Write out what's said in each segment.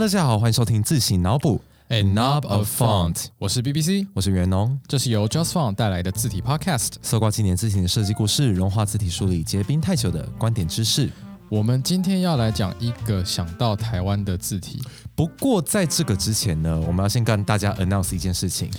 大家好，欢迎收听自行脑补 A knob of font，我是 BBC，我是袁农。这是由 Just Font 带来的字体 Podcast。搜刮今年字体的设计故事，融化字体梳理结冰太久的观点知识。我们今天要来讲一个想到台湾的字体，不过在这个之前呢，我们要先跟大家 announce 一件事情，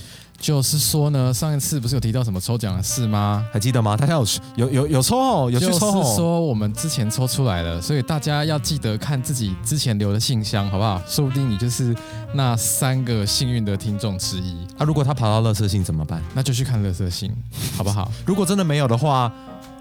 就是说呢，上一次不是有提到什么抽奖的事吗？还记得吗？大家有有有有抽哦，有去就是抽哦。说我们之前抽出来了，所以大家要记得看自己之前留的信箱，好不好？说不定你就是那三个幸运的听众之一，啊，如果他跑到乐色信怎么办？那就去看乐色信，好不好？如果真的没有的话，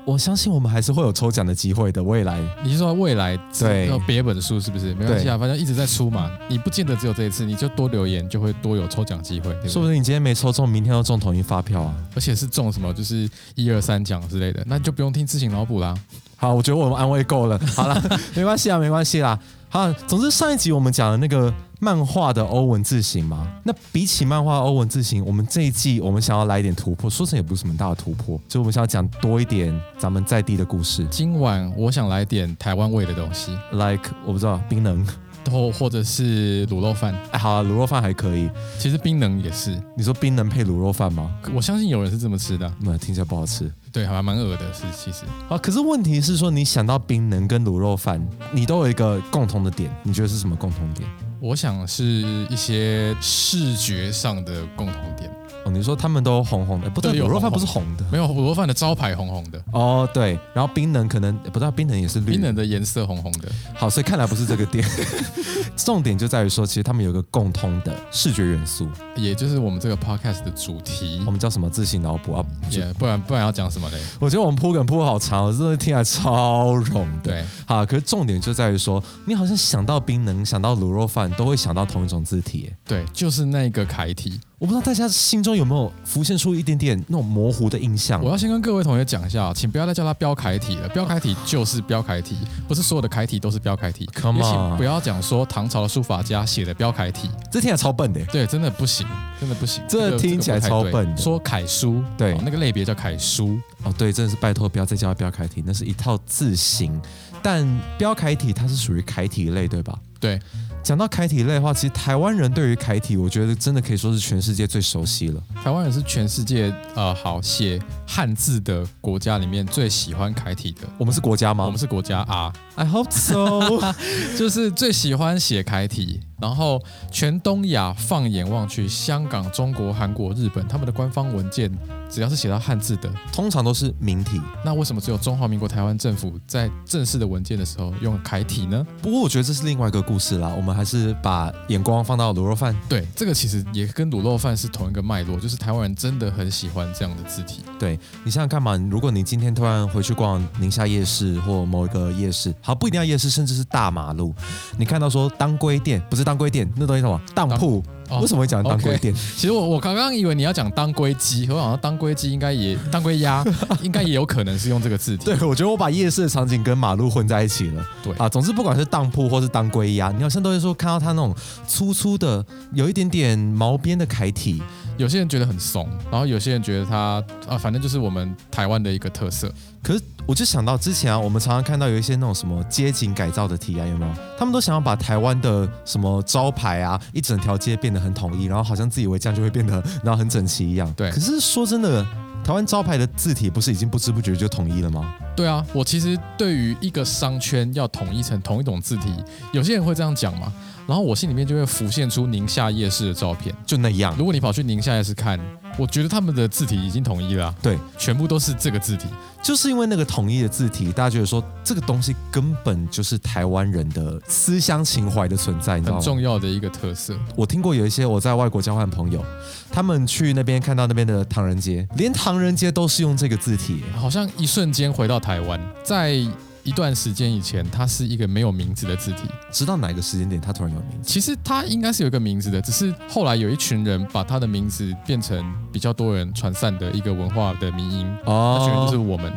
我相信我们还是会有抽奖的机会的。未来你是说未来对有别本书是不是？没关系啊，反正一直在出嘛，你不见得只有这一次，你就多留言就会多有抽奖机会，对不对？说不定你今天没抽中，明天要中统一发票啊。而且是中什么就是一二三奖之类的，那就不用听自行脑补啦。好，我觉得我们安慰够了。好了，没关系啊，没关系啦。好，总之上一集我们讲的那个漫画的欧文字形吗，那比起漫画欧文字形，我们这一季我们想要来一点突破，说成也不是什么大的突破，所以我们想要讲多一点咱们在地的故事今晚我想来点台湾味的东西，，like 我不知道冰能，或或者是卤肉饭。哎，好啊，卤肉饭还可以。其实冰能也是，你说冰能配卤肉饭吗？我相信有人是这么吃的啊，那听起来不好吃。对，还蛮恶的。是其实啊，可是问题是说，你想到冰能跟卤肉饭，你都有一个共同的点，你觉得是什么共同点？我想是一些视觉上的共同点。哦，你说他们都红红的，不对，卤肉饭不是红的。没有卤肉饭的招牌红红的，哦，对，然后冰能可能不知道冰能也是绿冰的能的颜色红红的。好，所以看来不是这个店，重点就在于说，其实他们有一个共通的视觉元素，也就是我们这个 podcast 的主题我，们叫什么自行脑补啊？就也不然不然要讲什么嘞？我觉得我们铺梗铺好长我，真的听起来超冗的。对，好，可是重点就在于说，你好像想到冰能，想到卤肉饭，都会想到同一种字体。对，就是那个楷体。我不知道大家心中有没有浮现出一点点那种模糊的印象我。要先跟各位同学讲一下啊，请不要再叫它标楷体了，标楷体就是标楷体，不是所有的楷体都是标楷体。Come on 不要讲说唐朝的书法家写的标楷体，这听起来超笨的。对，真的不行，真的不行。这听起来超笨说楷书，对哦那个类别叫楷书，哦，对，真的是拜托不要再叫它标楷体，那是一套字形。但标楷体它是属于楷体类，对吧？对，讲到楷体类的话，其实台湾人对于楷体，我觉得真的可以说是全世界最熟悉了。台湾人是全世界呃好写汉字的国家里面最喜欢楷体的。我们是国家吗？我们是国家啊，I hope so 就是最喜欢写楷体，然后全东亚放眼望去，香港、中国、韩国、日本，他们的官方文件只要是写到汉字的，通常都是明体。那为什么只有中华民国台湾政府在正式的文件的时候用楷体呢？不过我觉得这是另外一个故事啦，我们还是把眼光放到卤肉饭。对，这个其实也跟卤肉饭是同一个脉络，就是台湾人真的很喜欢这样的字体。对你想想看嘛，如果你今天突然回去逛宁夏夜市或某一个夜市，好不一定要夜市，甚至是大马路，你看到说当归店，不是当归店，那东西什么当铺？哦为什么会讲当归店？其实我我刚刚以为你要讲当归鸡，我好像当归鸡应该也当归鸭 应该也有可能是用这个字体。对，我觉得我把夜市的场景跟马路混在一起了。对啊，总之不管是当铺或是当归鸭，你好像都会说看到它那种粗粗的、有一点点毛边的楷体。有些人觉得很怂，然后有些人觉得它啊，反正就是我们台湾的一个特色。可是我就想到之前啊，我们常常看到有一些那种什么街景改造的提案，有没有？他们都想要把台湾的什么招牌啊，一整条街变得很统一，然后好像自以为这样就会变得然后很整齐一样。对可是说真的，台湾招牌的字体不是已经不知不觉就统一了吗？对啊，我其实对于一个商圈要统一成同一种字体，有些人会这样讲嘛，然后我心里面就会浮现出宁夏夜市的照片。就那样。如果你跑去宁夏夜市看，我觉得他们的字体已经统一了啊、对，全部都是这个字体。就是因为那个统一的字体，大家觉得说这个东西根本就是台湾人的思乡情怀的存在，你知道很吗？重要的一个特色。我听过有一些我在外国交换朋友，他们去那边看到那边的唐人街，连唐人街都是用这个字体。好像一瞬间回到台湾，在一段时间以前，它是一个没有名字的字体。直到哪个时间点，它突然有名字？其实它应该是有一个名字的，只是后来有一群人把它的名字变成比较多人传散的一个文化的迷音哦。那群人就是我们，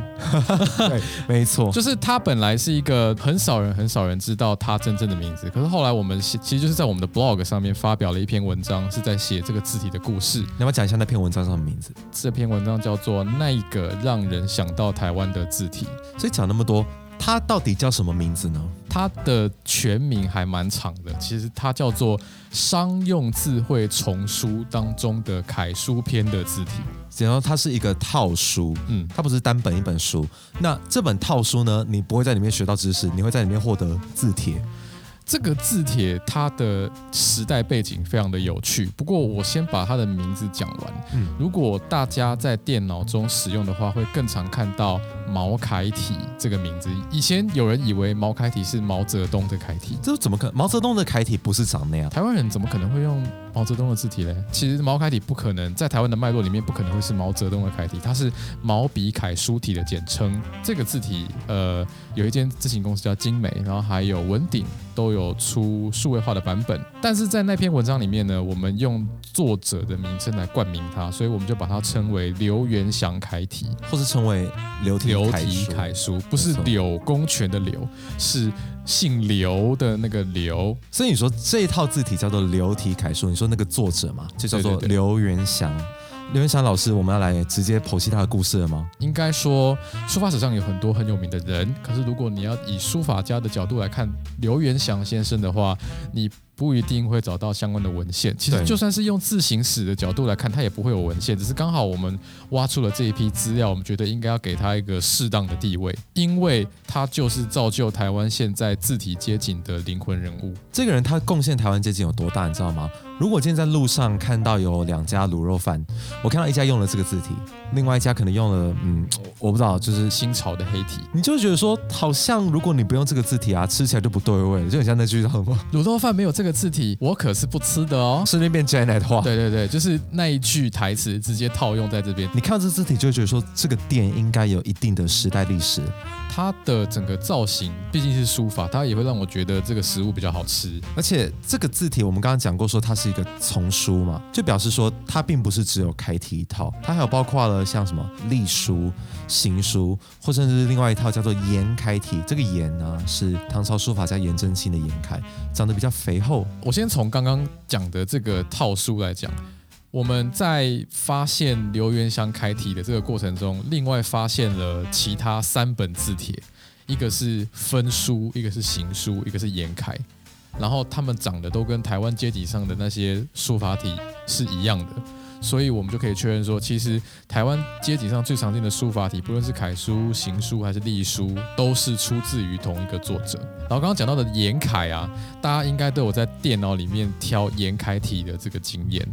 对，没错，就是它本来是一个很少人很少人知道它真正的名字，可是后来我们写其实就是在我们的 blog 上面发表了一篇文章，是在写这个字体的故事。你要不要讲一下那篇文章上的名字？这篇文章叫做《那一个让人想到台湾的字体》。所以讲那么多，它到底叫什么名字呢？它的全名还蛮长的，其实它叫做商用智慧丛书当中的楷书篇的字体。然后它是一个套书，嗯，它不是单本一本书。那这本套书呢，你不会在里面学到知识，你会在里面获得字帖。这个字帖它的时代背景非常的有趣，不过我先把它的名字讲完。嗯如果大家在电脑中使用的话，会更常看到毛楷体这个名字。以前有人以为毛楷体是毛泽东的楷体，这怎么可能？毛泽东的楷体不是长那样。台湾人怎么可能会用毛泽东的字体嘞？其实毛楷体不可能，在台湾的脉络里面不可能会是毛泽东的楷体，它是毛笔楷书体的简称。这个字体，呃，有一间字型公司叫精美，然后还有文鼎都有出数位化的版本。但是在那篇文章里面呢，我们用作者的名称来冠名它，所以我们就把它称为刘元祥楷体。或是称为流体流体楷书不是柳公权的柳，是姓刘的那个刘。所以你说这一套字体叫做刘体楷书，你说那个作者嘛，就叫做对对对刘元祥。刘元祥老师，我们要来直接剖析他的故事了吗？应该说，书法史上有很多很有名的人，可是如果你要以书法家的角度来看刘元祥先生的话，你不一定会找到相关的文献。其实就算是用自行史的角度来看，它也不会有文献，只是刚好我们挖出了这一批资料，我们觉得应该要给他一个适当的地位，因为他就是造就台湾现在字体街景的灵魂人物。这个人他贡献台湾街景有多大，你知道吗？如果今天在路上看到有两家卤肉饭，我看到一家用了这个字体，另外一家可能用了，嗯，我不知道，就是新潮的黑体，你就会觉得说，好像如果你不用这个字体啊，吃起来就不对味，就很像那句叫什么，卤肉饭没有这个字体，我可是不吃的哦。顺便变 Janet 话。对对对，就是那一句台词直接套用在这边。你看到这字体就会觉得说，这个店应该有一定的时代历史。它的整个造型毕竟是书法，它也会让我觉得这个食物比较好吃。而且这个字体我们刚刚讲过，说它是一个丛书嘛，就表示说它并不是只有楷体一套，它还有包括了像什么隶书、行书，或甚至是另外一套叫做颜楷体。这个颜呢是唐朝书法家颜真卿的颜楷，长得比较肥厚。我先从刚刚讲的这个套书来讲，我们在发现刘元祥楷体的这个过程中，另外发现了其他三本字帖，一个是分书，一个是行书，一个是颜楷，然后他们长得都跟台湾阶级上的那些书法体是一样的。所以我们就可以确认说，其实台湾阶级上最常见的书法体，不论是楷书、行书还是隶书，都是出自于同一个作者。然后刚刚讲到的颜楷啊，大家应该都有在电脑里面挑颜楷体的这个经验。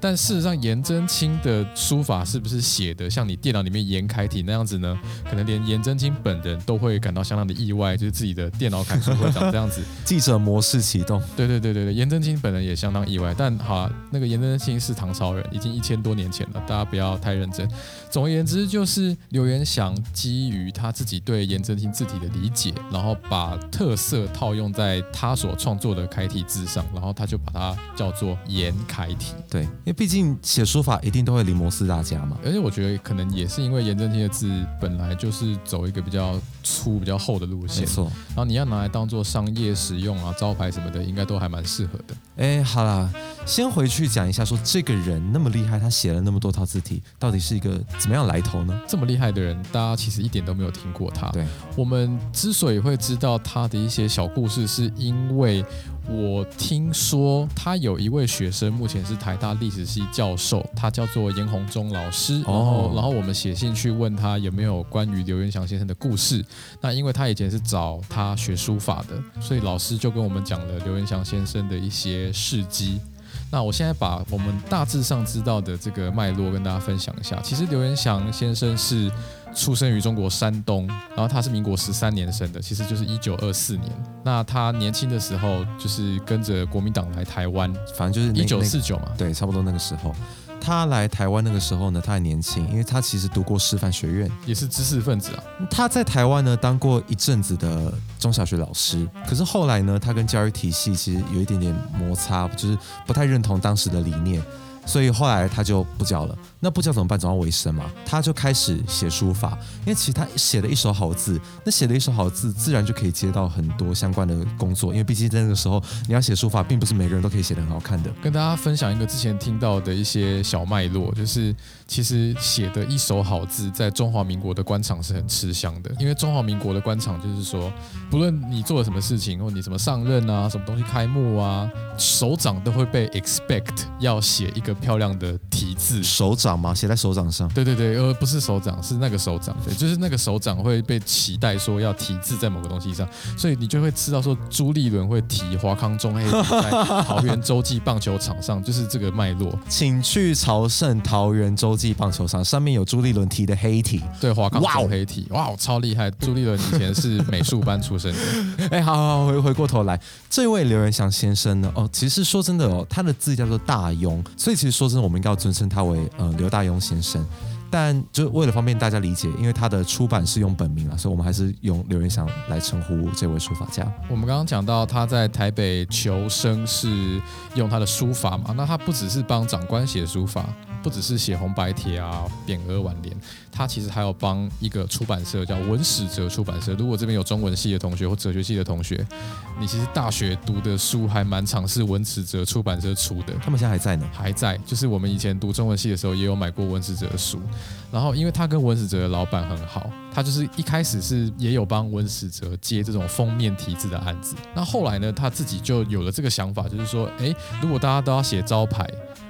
但事实上，颜真卿的书法是不是写的像你电脑里面颜楷体那样子呢？可能连颜真卿本人都会感到相当的意外，就是自己的电脑楷书会长这样子。记者模式启动，对对对对对，颜真卿本人也相当意外，但好、啊，那个颜真卿是唐朝人，已经一千多年前了，大家不要太认真。总而言之，就是刘元祥基于他自己对颜真卿字体的理解，然后把特色套用在他所创作的楷体字上，然后他就把它叫做颜楷体。对，因为毕竟写书法一定都会临摹四大家嘛。而且我觉得可能也是因为颜真卿的字本来就是走一个比较粗、比较厚的路线没线，错，然后你要拿来当做商业使用啊、招牌什么的，应该都还蛮适合的。哎，好啦，先回去讲一下，说这个人那么厉害，他写了那么多套字体，到底是一个怎么样来头呢？这么厉害的人，大家其实一点都没有听过他。对，我们之所以会知道他的一些小故事，是因为我听说他有一位学生，目前是台大历史系教授，他叫做严宏忠老师。然后，哦然后我们写信去问他有没有关于刘元祥先生的故事。那因为他以前是找他学书法的，所以老师就跟我们讲了刘元祥先生的一些事迹。那我现在把我们大致上知道的这个脉络跟大家分享一下。其实刘元祥先生是出生于中国山东，然后他是民国十三年生的，其实就是一九二四年。那他年轻的时候就是跟着国民党来台湾，反正就是一九四九嘛。对，差不多那个时候。他来台湾那个时候呢，他还年轻，因为他其实读过师范学院。也是知识分子啊，他在台湾呢当过一阵子的中小学老师，可是后来呢，他跟教育体系其实有一点点摩擦，就是不太认同当时的理念，所以后来他就不教了。那不教怎么办？总要维生嘛，他就开始写书法，因为其实他写了一手好字，那写了。一手好字，自然就可以接到很多相关的工作，因为毕竟在那个时候，你要写书法，并不是每个人都可以写得很好看的。跟大家分享一个之前听到的一些小脉络，就是其实写的一手好字，在中华民国的官场是很吃香的。因为中华民国的官场就是说，不论你做了什么事情，或你什么上任啊，什么东西开幕啊，首长都会被 expect 要写一个漂亮的题字。手掌吗？写在手掌上。对对对，呃，不是首长，是那个首长，对，就是那个首长会被期待说要题字在某个东西上，所以你就会知道说朱立伦会提华康中黑在桃园洲际棒球场上，就是这个脉络。请去朝圣桃园洲际棒球场，上面有朱立伦提的黑体。对，华康哇哦中黑体，哇，超厉害！朱立伦以前是美术班出身的，哎，好好好，回回过头来，这位刘元祥先生呢？哦，其实说真的哦，他的字叫做大庸，所以其实说真的，我们应该要尊称他为呃刘大庸先生。但就为了方便大家理解，因为他的出版是用本名啊，所以我们还是用刘元祥来称呼这位书法家。我们刚刚讲到他在台北求生是用他的书法嘛，那他不只是帮长官写书法，不只是写红白帖啊、匾额挽联，他其实还有帮一个出版社叫文史哲出版社。如果这边有中文系的同学或哲学系的同学，你其实大学读的书还蛮常是文史哲出版社出的。他们现在还在呢。还在，就是我们以前读中文系的时候，也有买过文史哲的书。然后，因为他跟文史哲的老板很好，他就是一开始是也有帮文史哲接这种封面题字的案子。那后来呢，他自己就有了这个想法，就是说，哎，如果大家都要写招牌，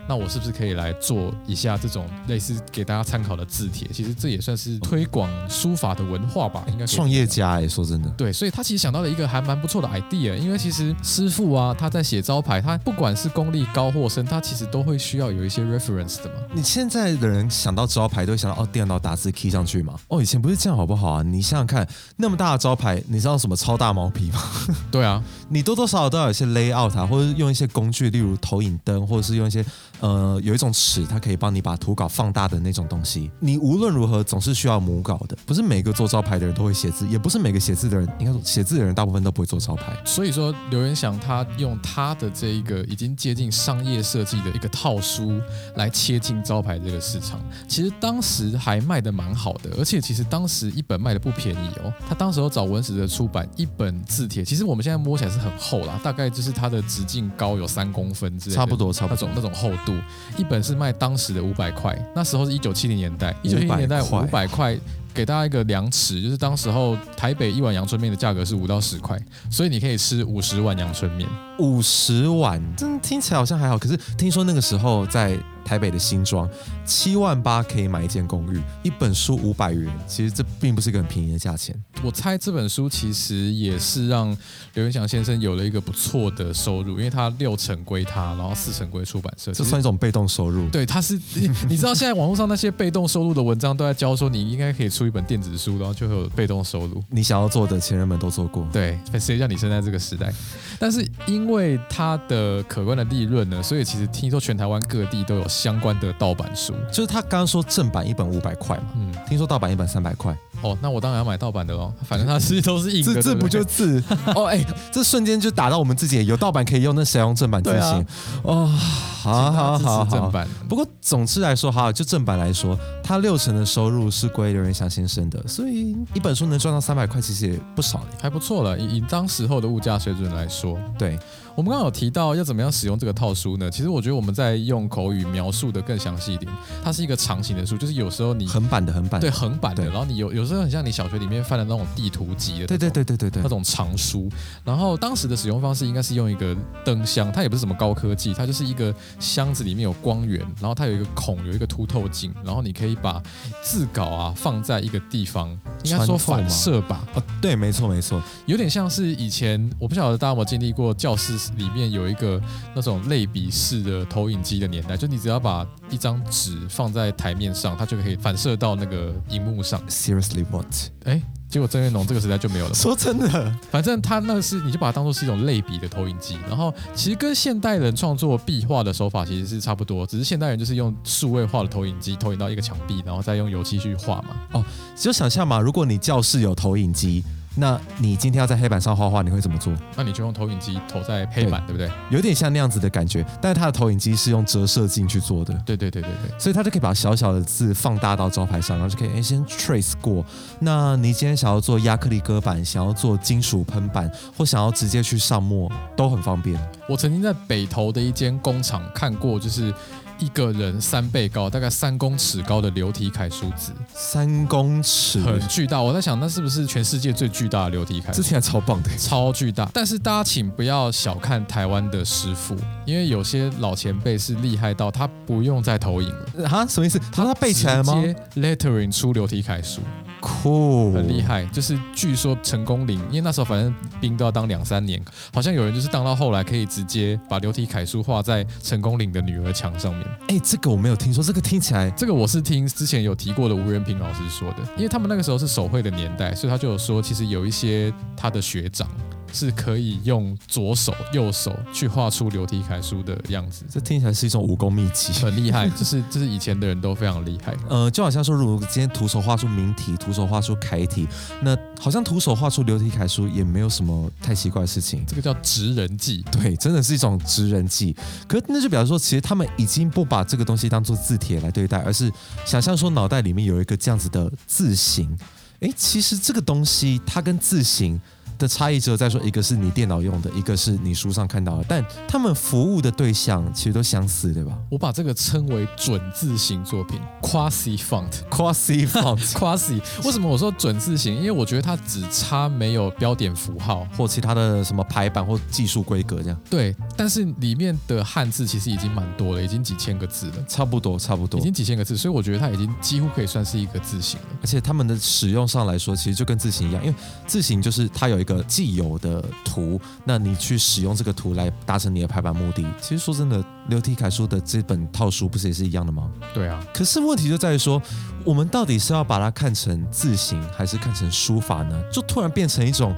那我是不是可以来做一下这种类似给大家参考的字帖？其实这也算是推广书法的文化吧，应该创业家哎，说真的，对，所以他其实想到了一个还蛮不错的 idea，因为其实师傅啊，他在写招牌，他不管是功力高或深，他其实都会需要有一些 reference 的嘛。你现在的人想到招牌都会想到哦，电脑打字 key 上去嘛。哦，以前不是这样好不好啊？你想想看，那么大的招牌，你知道什么超大毛皮吗？对啊，你多多少少都要有一些 layout 啊，或者用一些工具，例如投影灯，或者是用一些呃有一种尺，它可以帮你把图稿放大的那种东西。你无论如何总是需要母稿的，不是每个做招牌的人都会写字，也不是每个写字的人，应该说写字的人大部分都不会做招牌。所以说刘元祥他用他的这一个已经接近商业设计的一个套书来切进招牌这个市场，其实当时还卖的蛮好的，而且其实当时一本卖的不便宜哦。他当时候找文史的出版一本字帖，其实我们现在摸起来是很厚啦，大概就是它的直径高有三公分之类的，差不多差不多那种那种厚度，一本是卖当时的五百块，那时候是一九七零年代，一九七零年代五百块。给大家一个量尺，就是当时候台北一碗阳春面的价格是五到十块，所以你可以吃五十碗阳春面。五十碗，真听起来好像还好，可是听说那个时候在台北的新庄，七万八可以买一间公寓，一本书五百元，其实这并不是一个很便宜的价钱。我猜这本书其实也是让刘元祥先生有了一个不错的收入，因为他六成归他，然后四成归出版社。这算一种被动收入。对，他是你 你知道现在网络上那些被动收入的文章都在教说你应该可以出一本电子书，然后就会有被动收入。你想要做的，前人们都做过。对，谁叫你生在这个时代？但是因为他的可观的利润呢，所以其实听说全台湾各地都有相关的盗版书。就是他刚刚说正版一本五百块嘛，嗯，听说盗版一本三百块，哦，那我当然要买盗版的喽，反正它是都是硬的，这这不就字？哦，哎，这瞬间就打到我们自己，有盗版可以用，那谁用正版字对啊？哦，好好好好。正版。不过总之来说，哈，就正版来说，他六成的收入是归刘仁祥先生的，所以一本书能赚到三百块，其实也不少了。还不错了，以以当时候的物价水准来说，对，我们刚刚有提到要怎么样使用这个套书呢？其实我觉得我们在用口语描述的更详细一点，它是一个长形的书，就是有时候你横版的横版的对横版的，然后你有有时候很像你小学里面翻的那种地图集的，对对。对对对对那，种长书，然后当时的使用方式应该是用一个灯箱，它也不是什么高科技，它就是一个箱子里面有光源，然后它有一个孔，有一个凸透镜，然后你可以把字稿啊放在一个地方，应该说反射吧，哦，对，没错没错，有点像是以前我不晓得大家有没有经历过，教室里面有一个那种类比式的投影机的年代，就你只要把一张纸放在台面上，它就可以反射到那个荧幕上。Seriously what？哎，结果郑月龙这个时代就没有了。说真的，反正他那个是，你就把它当做是一种类比的投影机，然后其实跟现代人创作壁画的手法其实是差不多，只是现代人就是用数位化的投影机投影到一个墙壁，然后再用油漆去画嘛。哦，只有想象嘛，如果你教室有投影机，那你今天要在黑板上画画，你会怎么做？那你就用投影机投在黑板，对不对？有点像那样子的感觉，但是它的投影机是用折射镜去做的。对对对对对。所以它就可以把小小的字放大到招牌上，然后就可以诶先 trace 过。那你今天想要做亚克力割板，想要做金属喷板，或想要直接去上墨，都很方便。我曾经在北投的一间工厂看过，就是一个人三倍高，大概三公尺高的流体楷书字，三公尺，很巨大。我在想，那是不是全世界最巨大的流体楷书？这听起来超棒的。超巨大，但是大家请不要小看台湾的师傅，因为有些老前辈是厉害到他不用再投影了，啊，什么意思？他他背起来了吗？直接 lettering 出流体楷书，酷，很厉。害。就是据说成功岭，因为那时候反正兵都要当两三年，好像有人就是当到后来可以直接把流体楷书画在成功岭的女儿墙上面。哎，这个我没有听说，这个听起来这个我是听之前有提过的吴仁平老师说的，因为他们那个时候是手绘的年代，所以他就有说，其实有一些他的学长是可以用左手、右手去画出流体楷书的样子，这听起来是一种武功秘籍。很厉害。就是就是以前的人都非常厉害。呃，就好像说，如果今天徒手画出明体，徒手画出楷体，那好像徒手画出流体楷书也没有什么太奇怪的事情。这个叫直人技，对，真的是一种直人技。可那就表示说，其实他们已经不把这个东西当做字帖来对待，而是想象说脑袋里面有一个这样子的字形。诶，其实这个东西它跟字形的差异只有在说，一个是你电脑用的，一个是你书上看到的，但他们服务的对象其实都相似，对吧我把这个称为准字型作品 （quasi font）。？Quasi font quasi 为什么我说准字型？因为我觉得它只差没有标点符号，或其他的什么排版或技术规格这样，对，但是里面的汉字其实已经蛮多了，已经几千个字了，差不多差不多已。经几千个字，所以我觉得它已经几乎可以算是一个字型了。而且他们的使用上来说，其实就跟字型一样，因为字型就是它有一个既有的图，那你去使用这个图来达成你的排版目的。其实说真的，刘体楷书的这本套书不是也是一样的吗？对啊，可是问题就在于说，我们到底是要把它看成字形，还是看成书法呢？就突然变成一种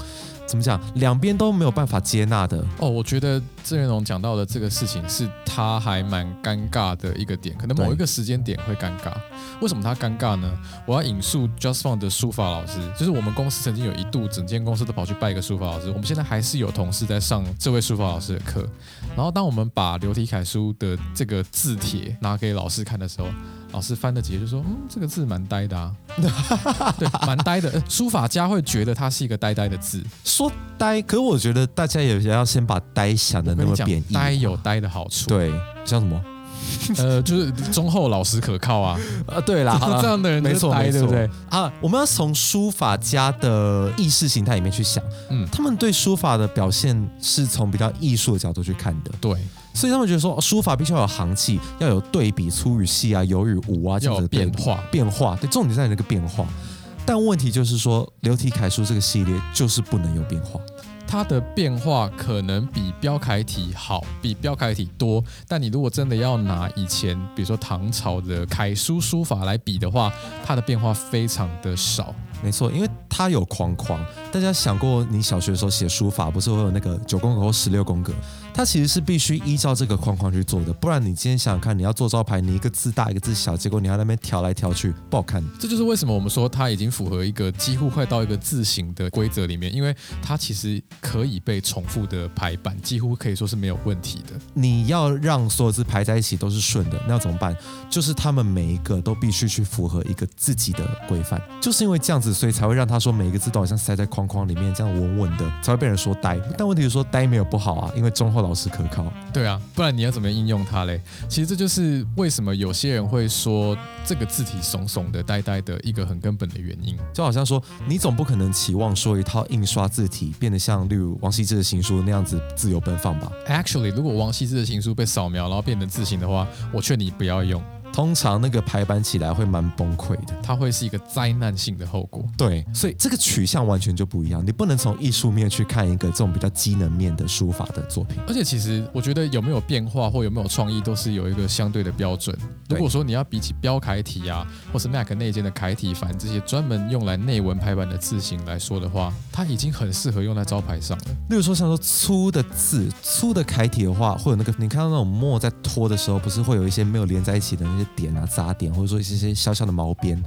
怎么讲，两边都没有办法接纳的。哦，我觉得郑元龙讲到的这个事情是他还蛮尴尬的一个点，可能某一个时间点会尴尬。为什么他尴尬呢？我要引述 Just Fun 的书法老师，就是我们公司曾经有一度整间公司都跑去拜一个书法老师，我们现在还是有同事在上这位书法老师的课。然后当我们把流体楷书的这个字帖拿给老师看的时候，老师翻了几页就说：“嗯，这个字蛮呆的啊，对，蛮呆的。呃书法家会觉得它是一个呆呆的字。说呆，可我觉得大家也要先把呆想的那么贬，义。呆有呆的好处。对，像什么？呃，就是忠厚老实可靠啊，呃，对啦，这样的人没错，对不对？啊，我们要从书法家的意识形态里面去想，嗯，他们对书法的表现是从比较艺术的角度去看的，对，所以他们觉得说，哦书法必须要有行气，要有对比，粗与细啊，有与无啊，这样子的变化。变化，对，重点在于那个变化。但问题就是说，流体楷书这个系列就是不能有变化。它的变化可能比标楷体好，比标楷体多。但你如果真的要拿以前，比如说唐朝的楷书书法来比的话，它的变化非常的少。没错，因为它有框框。大家想过，你小学的时候写书法，不是会有那个九宫格或十六宫格？它其实是必须依照这个框框去做的，不然你今天想想看，你要做招牌，你一个字大一个字小，结果你要那边调来调去，不好看。这就是为什么我们说它已经符合一个几乎快到一个字形的规则里面，因为它其实可以被重复的排版，几乎可以说是没有问题的。你要让所有字排在一起都是顺的，那要怎么办？就是他们每一个都必须去符合一个自己的规范，就是因为这样子，所以才会让他说每一个字都好像塞在框框里面，这样稳稳的，才会被人说呆。但问题是说呆没有不好啊，因为中后老实可靠。对啊，不然你要怎么应用它嘞？其实这就是为什么有些人会说这个字体怂怂的、呆呆的一个很根本的原因。就好像说，你总不可能期望说一套印刷字体变得像例如王羲之的行书那样子自由奔放吧？Actually，如果王羲之的行书被扫描然后变成字形的话，我劝你不要用，通常那个排版起来会蛮崩溃的。它会是一个灾难性的后果。对，所以这个取向完全就不一样。你不能从艺术面去看一个这种比较机能面的书法的作品。而且其实我觉得有没有变化或有没有创意，都是有一个相对的标准。如果说你要比起标楷体啊，或是 Mac 内建的楷体繁这些专门用来内文排版的字形来说的话，它已经很适合用在招牌上了。例如说，像说粗的字、粗的楷体的话，会有那个你看到那种墨在拖的时候，不是会有一些没有连在一起的那些点啊、杂点，或者说一些些小小的毛边。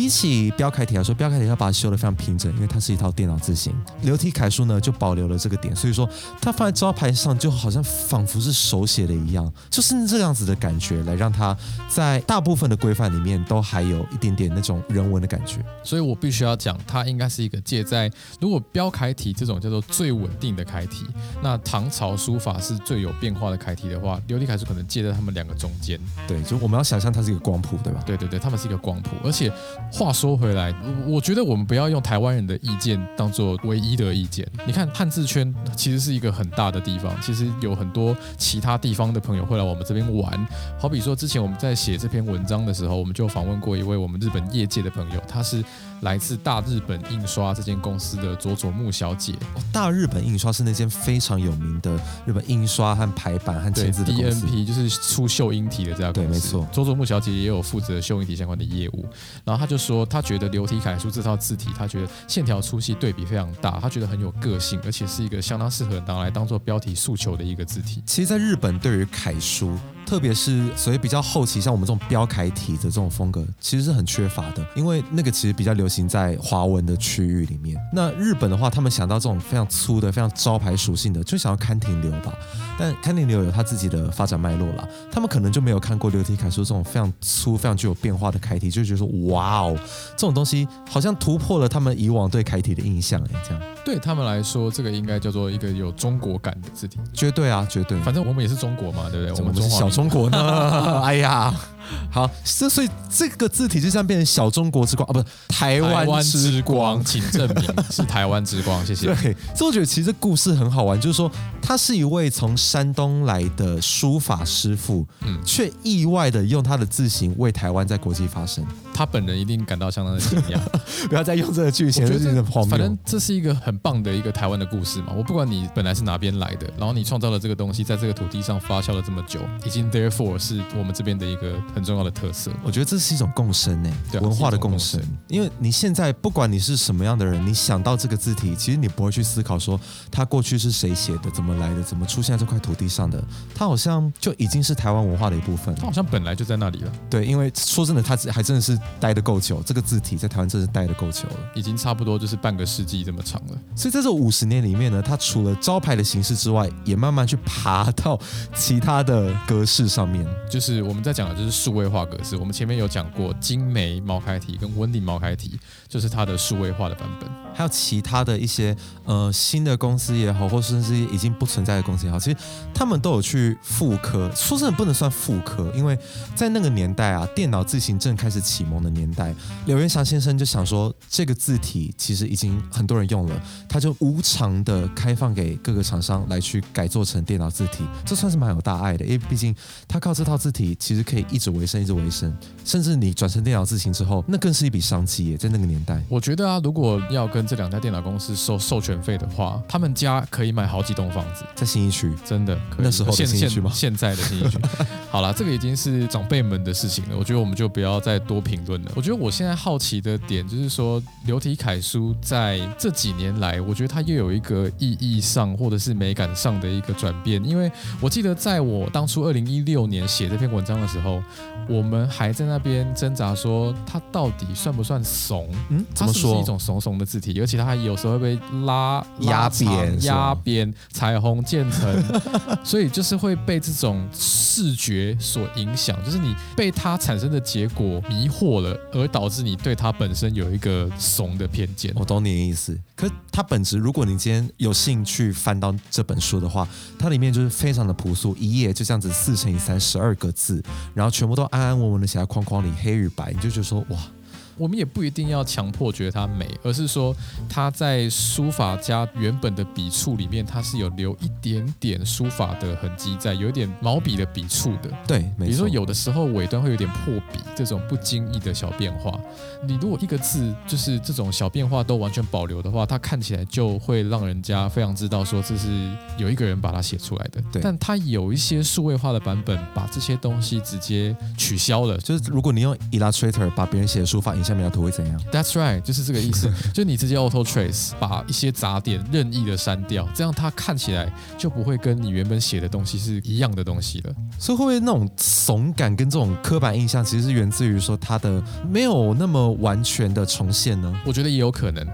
比起标楷体来说，标楷体要把它修得非常平整，因为它是一套电脑字型。流体楷书呢就保留了这个点，所以说它放在招牌上就好像仿佛是手写的一样，就是这样子的感觉，来让它在大部分的规范里面都还有一点点那种人文的感觉。所以我必须要讲，它应该是一个介在如果标楷体这种叫做最稳定的楷体，那唐朝书法是最有变化的楷体的话，流体楷书可能介在他们两个中间。对，就我们要想象它是一个光谱，对吧？对对对，他们是一个光谱。而且话说回来，我觉得我们不要用台湾人的意见当做唯一的意见。你看汉字圈其实是一个很大的地方，其实有很多其他地方的朋友会来我们这边玩。好比说之前我们在写这篇文章的时候，我们就访问过一位我们日本业界的朋友，他是来自大日本印刷这间公司的佐佐木小姐。哦，大日本印刷是那间非常有名的日本印刷和排版和对签字的公司。，DNP 就是出秀英体的这家公司。对没错佐佐木小姐也有负责秀英体相关的业务。然后她就说，她觉得流体楷书这套字体，她觉得线条粗细对比非常大，她觉得很有个性，而且是一个相当适合拿来当做标题诉求的一个字体。其实，在日本，对于楷书，特别是所以比较后期，像我们这种标楷体的这种风格，其实是很缺乏的，因为那个其实比较流行在华文的区域里面。那日本的话，他们想到这种非常粗的、非常招牌属性的，就想要勘庭流吧。但勘庭流有它自己的发展脉络啦，他们可能就没有看过流体楷书这种非常粗、非常具有变化的楷体，就觉得说，哇哦，这种东西好像突破了他们以往对楷体的印象，哎，这样对他们来说，这个应该叫做一个有中国感的字体。绝对啊，绝对。反正我们也是中国嘛，对不对？我们中华小中国呢？哎呀，好，这所以这个字体就这样变成小中国之光啊，不是台台湾湾之之光，光。请证明是台湾之光，谢谢。对，所以我觉得其实这故事很好玩，就是说他是一位从山东来的书法师傅，嗯却意外的用他的字形为台湾在国际发声。他本人一定感到相当的惊讶。不要再用这个句型，我觉这是得很荒谬反正。这是一个很棒的一个台湾的故事嘛。我不管你本来是哪边来的，然后你创造了这个东西，在这个土地上发酵了这么久，已经 therefore 是我们这边的一个很重要的特色。我觉得这是一种共生诶、对啊文化的共共生生。因为你现在不管你是什么样的人，你想到这个字体，其实你不会去思考说它过去是谁写的、怎么来的、怎么出现在这块土地上的，它好像就已经是台湾文化的一部分了。它好像本来就在那里了，对，因为说真的，它还真的是待的够久，这个字体在台湾真是待的够久了。已经差不多就是半个世纪这么长了。所以在这五十年里面呢，它除了招牌的形式之外，也慢慢去爬到其他的格式上面。就是我们在讲的就是数位化格式。我们前面有讲过精美毛楷体跟温定毛楷体，就是它的数位化的版本。还有其他的一些呃新的公司也好，或甚至已经不存在的公司也好，其实他们都有去复刻。说真的，不能算复刻，因为在那个年代啊，电脑自行正开始启蒙的年代，刘元祥先生就想说，这个字体其实已经很多人用了，他就无偿的开放给各个厂商来去改做成电脑字体，这算是蛮有大爱的，因为毕竟他靠这套字体其实可以一直维生，一直维生，甚至你转成电脑字型之后，那更是一笔商机耶，在那个年代。我觉得啊，如果要跟这两家电脑公司收授权费的话，他们家可以买好几栋房子。在新一区，真的可以那时候的现信义区吗现现在的新一区。好了，这个已经是长辈们的事情了，我觉得我们就不要再多评论了。我觉得我现在好奇的点就是说，流体楷书在这几年来，我觉得它又有一个意义上或者是美感上的一个转变。因为我记得在我当初二零一六年写这篇文章的时候，我们还在那边挣扎说，它到底算不算怂？嗯，怎么说它是不是一？种怂怂的字体，而且它还有时候会被拉压扁压扁、彩虹渐层，所以就是会被这种视觉所影响，就是你被它产生的结果迷惑了，而导致你对他本身有一个怂的偏见。我懂你的意思。可是它本质，如果你今天有兴趣翻到这本书的话，它里面就是非常的朴素，一页就这样子四乘以三，十二个字，然后全部都安安稳稳的写在框框里，黑与白，你就觉得说哇，我们也不一定要强迫觉得它美，而是说它在书法家原本的笔触里面，它是有留一点点书法的痕迹在，有一点毛笔的笔触的。对，没错。比如说有的时候尾端会有点破笔，这种不经意的小变化，你如果一个字就是这种小变化都完全保留的话，它看起来就会让人家非常知道说这是有一个人把它写出来的。对但它有一些数位化的版本，把这些东西直接取消了。就是如果你用 Illustrator 把别人写的书法影像描图会怎样？That's right，就是这个意思。就你直接 auto trace，把一些杂点任意的删掉，这样它看起来就不会跟你原本写的东西是一样的东西了。所以会不会那种怂感跟这种刻板印象，其实是源自于说它的没有那么完全的重现呢？我觉得也有可能。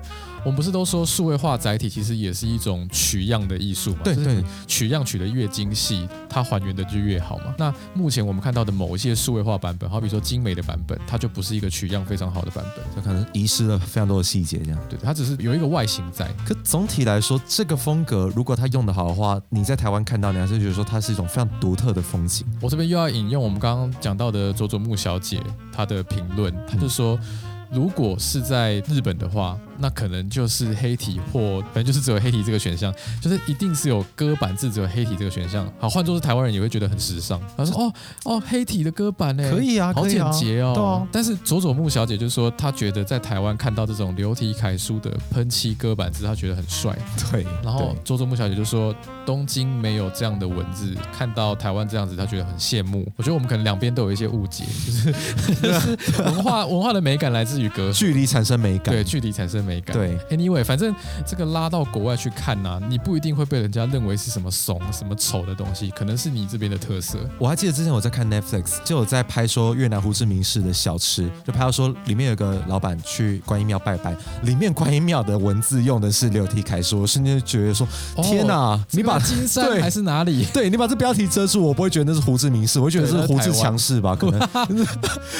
我们不是都说数位化载体其实也是一种取样的艺术嘛？对对取样取得越精细，它还原的就越好嘛。那目前我们看到的某一些数位化版本，好比说精美的版本，它就不是一个取样非常好的版本。它可能遗失了非常多的细节，这样。对，它只是有一个外形在。可总体来说，这个风格如果它用得好的话，你在台湾看到，你还是觉得说它是一种非常独特的风景。我这边又要引用我们刚刚讲到的佐佐木小姐她的评论，她就说。如果是在日本的话，那可能就是黑体或反正就是只有黑体这个选项，就是一定是有歌版字只有黑体这个选项。好，换作是台湾人也会觉得很时尚。他说：“哦哦，黑体的歌版呢？可以啊，好简洁哦。对啊，但是佐佐木小姐就说，她觉得在台湾看到这种流体楷书的喷漆歌版字，她觉得很帅。对。然后佐佐木小姐就说，东京没有这样的文字，看到台湾这样子，她觉得很羡慕。我觉得我们可能两边都有一些误解，就是就 是 文化文化的美感来自于隔距离产生美感。对距离产生美感。对，Anyway，反正这个拉到国外去看呐、你不一定会被人家认为是什么怂、什么丑的东西，可能是你这边的特色。我还记得之前我在看 Netflix，就有在拍说越南胡志明市的小吃，就拍到说里面有个老板去观音庙拜拜，里面观音庙的文字用的是流体楷书，我瞬间就觉得说，哦天哪，你把金山还是哪里？对你把这标题遮住，我不会觉得那是胡志明市，我会觉得是胡志强市吧？可能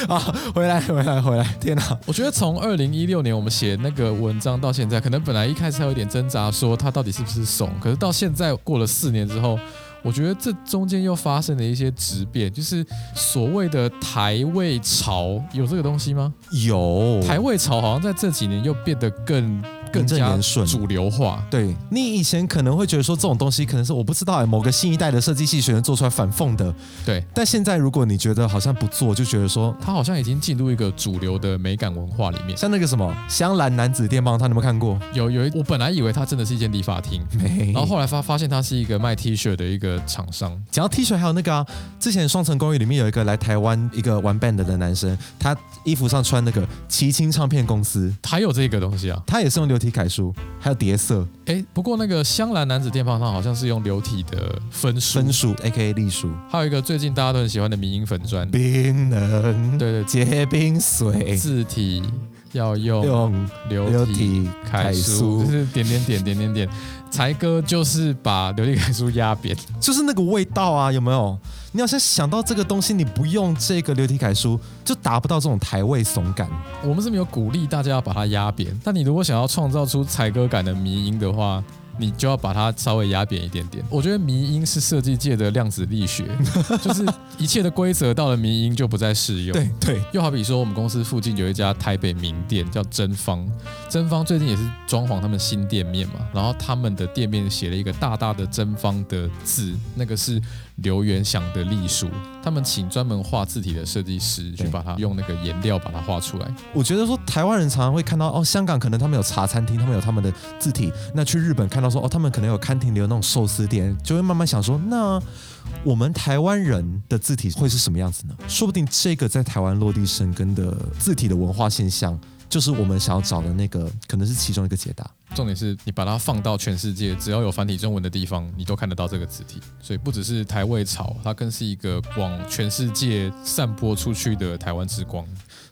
啊，回来回来回来，天哪！我觉得从二零一六年我们写那个文章到现在，可能本来一开始还有点挣扎，说他到底是不是怂，可是到现在过了四年之后，我觉得这中间又发生了一些质变，就是所谓的台位潮，有这个东西吗？有台位潮好像在这几年又变得更更正加言顺主流化。对你以前可能会觉得说这种东西可能是我不知道哎，某个新一代的设计系学生做出来反讽的，对，但现在如果你觉得好像不做，就觉得说它好像已经进入一个主流的美感文化里面。像那个什么香兰男子电棒，他有没有看过？有有一，我本来以为它真的是一间理发厅，没然后后来发发现它是一个卖 T 恤的一个厂商。讲到 T 恤，还有那个啊，之前《双层公寓》里面有一个来台湾一个玩 band 的男生，他衣服上穿那个齐青唱片公司，还有这个东西啊，他也是用流体楷书，还有叠色。哎，不过那个香兰男子电棒上好像是用流体的分数，分数，A K A 隶书，还有一个最近大家都很喜欢的民音粉砖，冰能对对，结冰水，字体要用用流体楷书。就，是点点点点点点。才哥就是把流体楷书压扁，就是那个味道啊，有没有？你好像想到这个东西，你不用这个流体楷书，就达不到这种台位怂感。我们是没有鼓励大家要把它压扁，但你如果想要创造出才歌感的迷音的话。你就要把它稍微压扁一点点。我觉得迷音是设计界的量子力学，就是一切的规则到了迷音就不再适用。对对，又好比说，我们公司附近有一家台北名店叫真方，真方最近也是装潢他们新店面嘛，然后他们的店面写了一个大大的真方的字，那个是刘元祥的隶书，他们请专门画字体的设计师去把它用那个颜料把它画出来。我觉得说台湾人常常会看到哦，香港可能他们有茶餐厅，他们有他们的字体。那去日本看到说哦，他们可能有看停留那种寿司店，就会慢慢想说，那我们台湾人的字体会是什么样子呢？说不定这个在台湾落地生根的字体的文化现象，就是我们想要找的那个，可能是其中一个解答。重点是你把它放到全世界，只要有繁体中文的地方，你都看得到这个字体。所以不只是台味潮，它更是一个往全世界散播出去的台湾之光。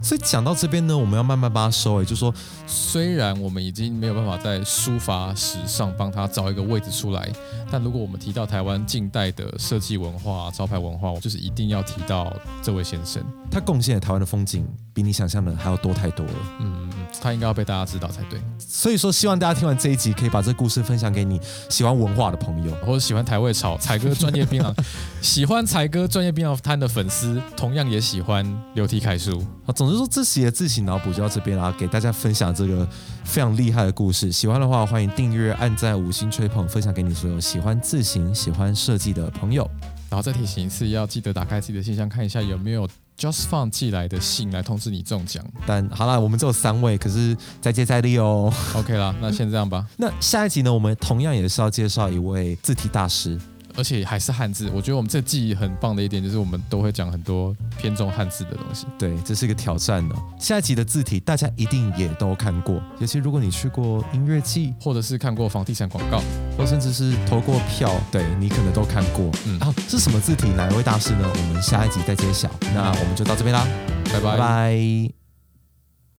所以讲到这边呢，我们要慢慢把它收尾，就说虽然我们已经没有办法在书法史上帮他找一个位置出来，但如果我们提到台湾近代的设计文化、招牌文化，我就是一定要提到这位先生。他贡献了台湾的风景，比你想象的还要多太多了。嗯，嗯他应该要被大家知道才对，所以说，希望大家听完这一集，可以把这故事分享给你喜欢文化的朋友。或者喜欢台味炒才哥专业槟榔，喜欢才哥专业槟榔摊的粉丝，同样也喜欢流体楷书。好，总之说这期的自行脑补就到这边啦，给大家分享这个非常厉害的故事。喜欢的话，欢迎订阅、按赞、五星吹捧，分享给你所有喜欢自行、喜欢设计的朋友。然后再提醒一次，要记得打开自己的信箱看一下有没有 Just Fun 寄来的信来通知你中奖。但好啦，我们只有三位，可是再接再厉哦。OK 啦，那先这样吧。那下一集呢，我们同样也是要介绍一位字体大师。而且还是汉字。我觉得我们这记忆很棒的一点就是我们都会讲很多偏重汉字的东西。对，这是一个挑战呢。下一集的字体大家一定也都看过，尤其如果你去过音乐季，或者是看过房地产广告，或甚至是投过票，对你可能都看过。嗯，啊，是什么字体？哪一位大师呢？我们下一集再揭晓。那我们就到这边啦，拜拜拜拜。